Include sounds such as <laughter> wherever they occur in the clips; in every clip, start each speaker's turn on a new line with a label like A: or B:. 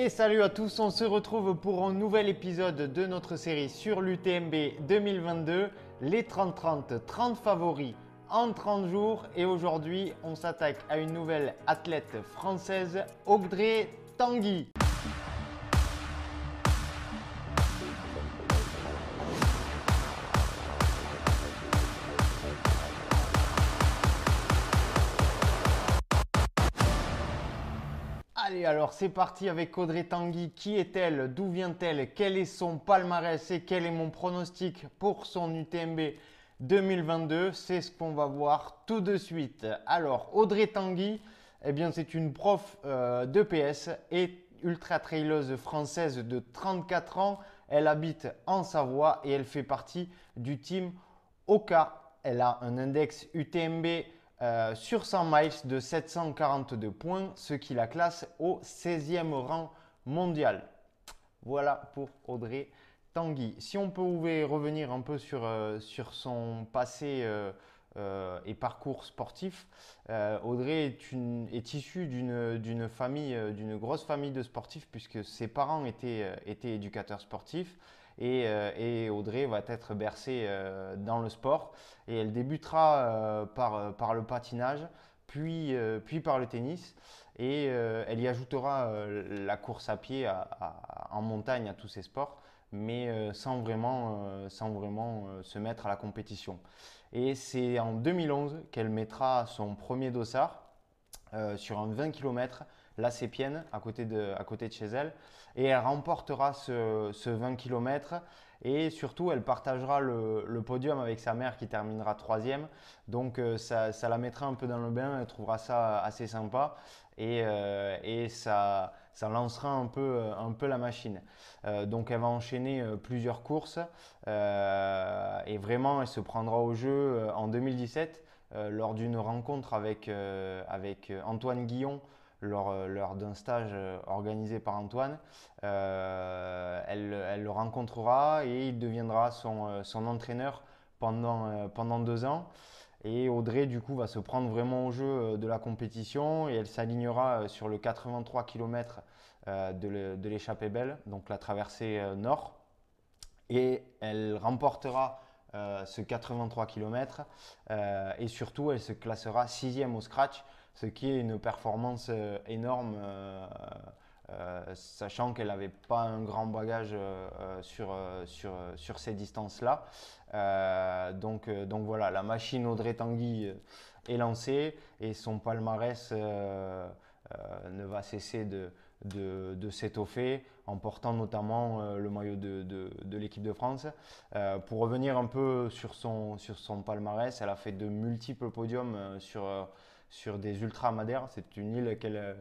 A: Et salut à tous, on se retrouve pour un nouvel épisode de notre série sur l'UTMB 2022, les 30-30, 30 favoris en 30 jours. Et aujourd'hui, on s'attaque à une nouvelle athlète française, Audrey Tanguy. Allez, alors c'est parti avec Audrey Tanguy. Qui est-elle? D'où vient-elle? Quel est son palmarès? Et quel est mon pronostic pour son UTMB 2022 C'est ce qu'on va voir tout de suite. Alors, Audrey Tanguy, eh bien, c'est une prof euh, d'EPS et ultra traileuse française de 34 ans. Elle habite en Savoie et elle fait partie du team OKA. Elle a un index UTMB euh, sur 100 miles de 742 points, ce qui la classe au 16e rang mondial. Voilà pour Audrey Tanguy. Si on pouvait revenir un peu sur, euh, son passé euh, et parcours sportif, Audrey est, une, est issue d'une famille, d'une grosse famille de sportifs puisque ses parents étaient éducateurs sportifs. Euh, et, Audrey va être bercée euh, dans le sport et elle débutera euh, par, le patinage, puis, puis par le tennis et elle y ajoutera la course à pied en montagne à tous ces sports mais sans vraiment, sans vraiment se mettre à la compétition. Et c'est en 2011 qu'elle mettra son premier dossard sur un 20 km la Sépienne, à côté de, à côté de chez elle. Et elle remportera ce, ce 20 km. Et surtout, elle partagera le, podium avec sa mère qui terminera troisième. Donc, euh, ça, ça, la mettra un peu dans le bain. Elle trouvera ça assez sympa. Et, euh, et ça, ça, lancera un peu, un peu la machine. Euh, donc, elle va enchaîner plusieurs courses. et vraiment, elle se prendra au jeu en 2017 lors d'une rencontre avec, avec Antoine Guillon lors, euh, lors d'un stage euh, organisé par Antoine. Euh, elle, le rencontrera et il deviendra son, entraîneur pendant deux ans. Et Audrey, du coup, va se prendre vraiment au jeu de la compétition et elle s'alignera sur le 83 km de l'échappée belle, donc la traversée nord. Et elle remportera ce 83 km et surtout, elle se classera sixième au scratch ce qui est une performance euh, énorme, euh, euh, sachant qu'elle n'avait pas un grand bagage sur, sur, sur ces distances-là. donc, donc voilà, la machine Audrey Tanguy est lancée et son palmarès ne va cesser de, de, de s'étoffer en portant notamment le maillot de, de, l'équipe de France. pour revenir un peu sur son, sur son palmarès, elle a fait de multiples podiums sur sur des ultra madères. C'est une île qu'elle <laughs> euh,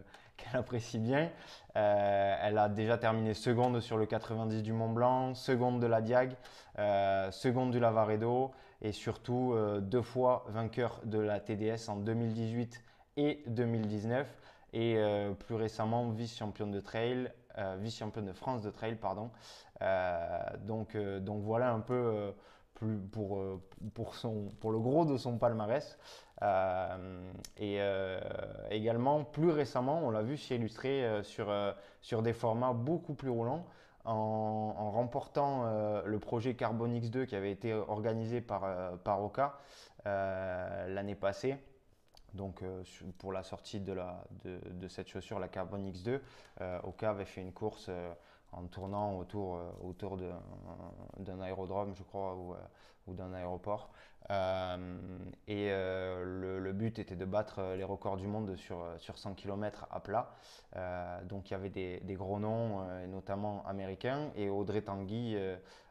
A: apprécie bien. Euh, elle a déjà terminé seconde sur le 90 du Mont Blanc, seconde de la Diag, euh, seconde du Lavaredo et surtout deux fois vainqueur de la TDS en 2018 et 2019 et plus récemment vice-championne de trail, vice-championne de France de trail, pardon. donc, donc voilà un peu pour, euh, pour, son, pour le gros de son palmarès. Euh, et euh, également, plus récemment, on l'a vu s'illustrer sur, sur des formats beaucoup plus roulants. En, remportant le projet Carbon X2 qui avait été organisé par, par Oka l'année passée. Donc pour la sortie de, la, de, cette chaussure, la Carbon X2, Oka avait fait une course en tournant autour, euh, autour d'un aérodrome, je crois, ou, euh, d'un aéroport. Euh, et le, but était de battre les records du monde sur, sur 100 km à plat. donc il y avait des, des gros noms, notamment américains. Et Audrey Tanguy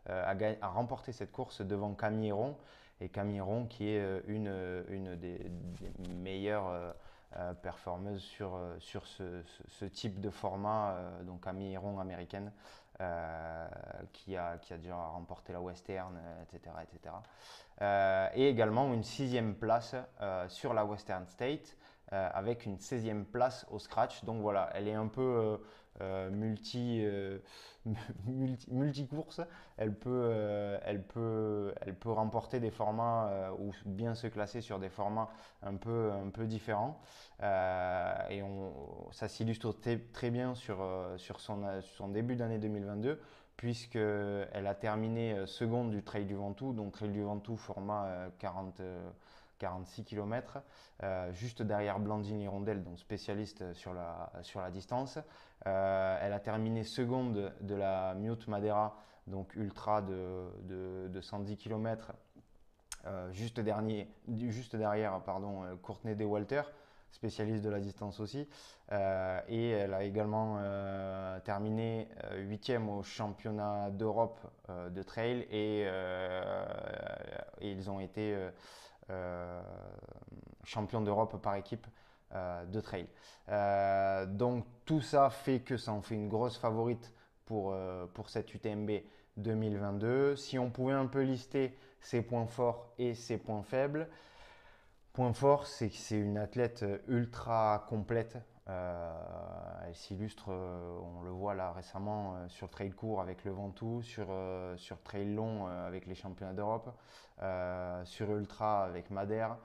A: a, a, remporté cette course devant Camille Héron. Et Camille Héron, qui est une, une des, meilleures euh, performeuse sur, euh, sur ce, ce, type de format, euh, donc Camille Héron américaine, qui, a, qui a déjà remporté la Western, etc. etc. et également une sixième place sur la Western State, avec une 16e place au scratch. Donc voilà, elle est un peu multi, <laughs> multi, multi, course. Elle peut, elle, peut, elle peut remporter des formats ou bien se classer sur des formats un peu, un peu différents. et on, ça s'illustre très bien sur, sur, son, son début d'année 2022 puisqu'elle a terminé euh, seconde du Trail du Ventoux, donc Trail du Ventoux format 40, 46 km, juste derrière Blandine Hirondelle, donc spécialiste sur la, sur la distance. Euh, elle a terminé seconde de la Mute Madeira, donc ultra de, de, 110 km, euh, juste, dernier, juste derrière pardon, Courtney De Walter spécialiste de la distance aussi. Euh, et elle a également euh, terminé euh, huitième au championnat d'Europe de trail et, ils ont été champions d'Europe par équipe de trail. donc tout ça fait que ça en fait une grosse favorite pour, pour cette UTMB 2022. Si on pouvait un peu lister ses points forts et ses points faibles, Point fort, c'est que c'est une athlète euh, ultra complète. Euh, elle s'illustre, euh, on le voit là récemment, sur trail court avec le Ventoux, sur, sur trail long avec les championnats d'Europe, sur ultra avec Madère,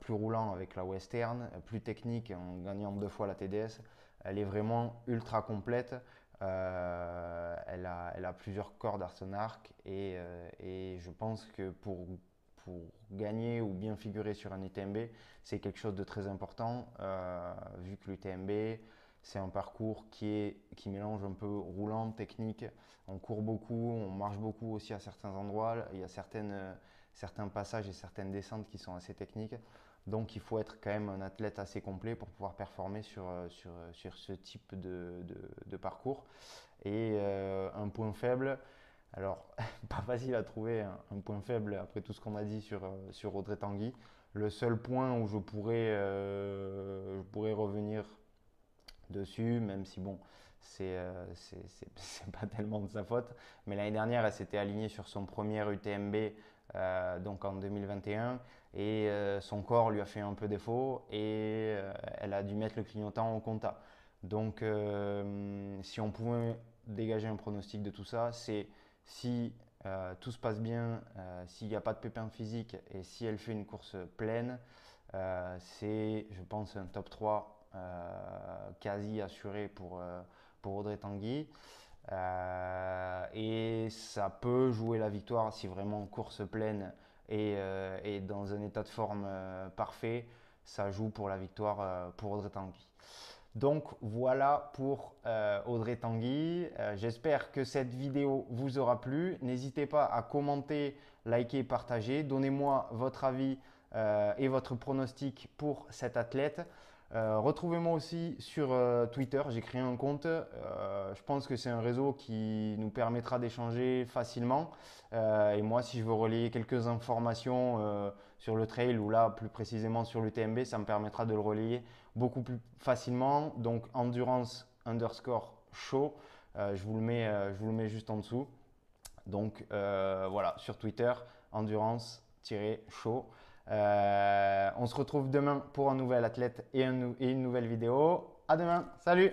A: plus roulant avec la Western, plus technique en gagnant deux fois la TDS. Elle est vraiment ultra complète. elle, a, elle, a, plusieurs cordes à et, et je pense que pour pour gagner ou bien figurer sur un UTMB, c'est quelque chose de très important, euh, vu que l'UTMB, c'est un parcours qui, est, qui mélange un peu roulant, technique. On court beaucoup, on marche beaucoup aussi à certains endroits. Il y a certaines, certains passages et certaines descentes qui sont assez techniques. Donc il faut être quand même un athlète assez complet pour pouvoir performer sur, sur, sur ce type de, de, parcours. Et euh, un point faible, alors, <laughs> pas facile à trouver un, point faible après tout ce qu'on a dit sur, euh, sur Audrey Tanguy. Le seul point où je pourrais, euh, je pourrais revenir dessus, même si bon, c'est euh, <laughs> pas tellement de sa faute, mais l'année dernière, elle s'était alignée sur son premier UTMB, donc en 2021, et son corps lui a fait un peu défaut, et elle a dû mettre le clignotant au compta. Donc, si on pouvait dégager un pronostic de tout ça, c'est si euh, tout se passe bien, euh, s'il n'y a pas de pépin physique et si elle fait une course pleine, euh, c'est, je pense, un top 3 quasi assuré pour, pour Audrey Tanguy. et ça peut jouer la victoire si vraiment course pleine et, et dans un état de forme parfait, ça joue pour la victoire pour Audrey Tanguy. Donc voilà pour euh, Audrey Tanguy. Euh, j'espère que cette vidéo vous aura plu. N'hésitez pas à commenter, liker, partager. Donnez-moi votre avis euh, et votre pronostic pour cette athlète. Retrouvez-moi aussi sur Twitter, j'ai créé un compte. je pense que c'est un réseau qui nous permettra d'échanger facilement. et moi, si je veux relayer quelques informations sur le trail ou là plus précisément sur l'UTMB, ça me permettra de le relayer beaucoup plus facilement. Donc endurance underscore show, euh, je, vous le mets, euh, je vous le mets juste en dessous. Donc euh, voilà, sur Twitter, endurance-show. On se retrouve demain pour un nouvel athlète et, et une nouvelle vidéo. À demain, salut